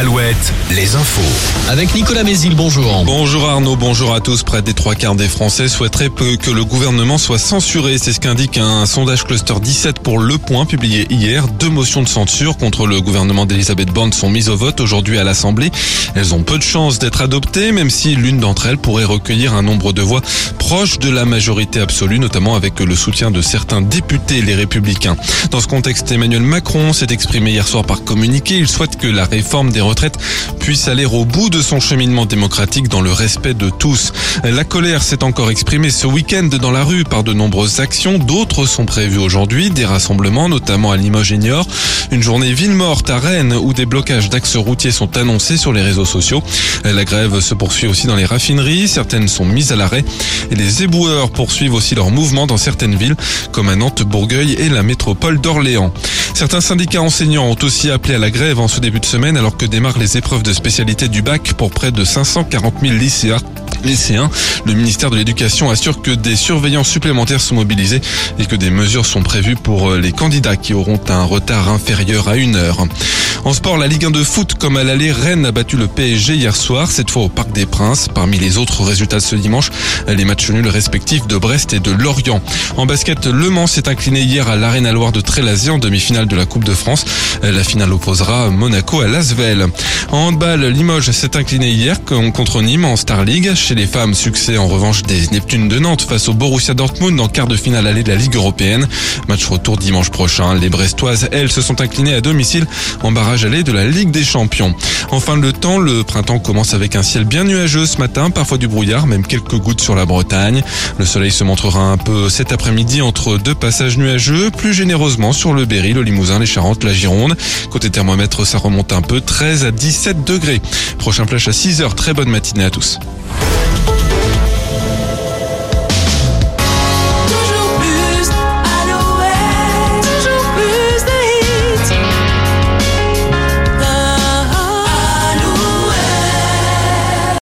Alouette, les infos. Avec Nicolas Mézil, bonjour. Bonjour Arnaud, bonjour à tous. Près des trois quarts des Français souhaiteraient que le gouvernement soit censuré. C'est ce qu'indique un sondage Cluster 17 pour Le Point publié hier. Deux motions de censure contre le gouvernement d'Elisabeth Borne sont mises au vote aujourd'hui à l'Assemblée. Elles ont peu de chances d'être adoptées, même si l'une d'entre elles pourrait recueillir un nombre de voix proche de la majorité absolue, notamment avec le soutien de certains députés, les républicains. Dans ce contexte, Emmanuel Macron s'est exprimé hier soir par communiqué. Il souhaite que la réforme des retraites puisse aller au bout de son cheminement démocratique dans le respect de tous. La colère s'est encore exprimée ce week-end dans la rue par de nombreuses actions. D'autres sont prévues aujourd'hui, des rassemblements, notamment à Limoges Niort. Une journée ville morte à Rennes où des blocages d'axes routiers sont annoncés sur les réseaux sociaux. La grève se poursuit aussi dans les raffineries. Certaines sont mises à l'arrêt et les éboueurs poursuivent aussi leur mouvement dans certaines villes comme à Nantes, Bourgueil et la métropole d'Orléans. Certains syndicats enseignants ont aussi appelé à la grève en ce début de semaine alors que démarrent les épreuves de spécialité du bac pour près de 540 000 lycéens lycéens. Le ministère de l'Éducation assure que des surveillants supplémentaires sont mobilisés et que des mesures sont prévues pour les candidats qui auront un retard inférieur à une heure. En sport, la Ligue 1 de foot, comme à l'aller, Rennes a battu le PSG hier soir, cette fois au Parc des Princes. Parmi les autres résultats de ce dimanche, les matchs nuls respectifs de Brest et de Lorient. En basket, Le Mans s'est incliné hier à l'Arena Loire de Trélazé en demi-finale de la Coupe de France. La finale opposera Monaco à Lasvel. En handball, Limoges s'est incliné hier contre Nîmes en Star League. Chez les femmes, succès en revanche des Neptunes de Nantes face au Borussia Dortmund en quart de finale allée de la Ligue européenne. Match retour dimanche prochain. Les Brestoises, elles, se sont inclinées à domicile en barrage aller de la Ligue des Champions. Enfin le temps, le printemps commence avec un ciel bien nuageux ce matin, parfois du brouillard, même quelques gouttes sur la Bretagne. Le soleil se montrera un peu cet après-midi entre deux passages nuageux, plus généreusement sur le Berry, le Limousin, les Charentes, la Gironde. Côté thermomètre, ça remonte un peu, 13 à 17 degrés. Prochain flash à 6h, très bonne matinée à tous.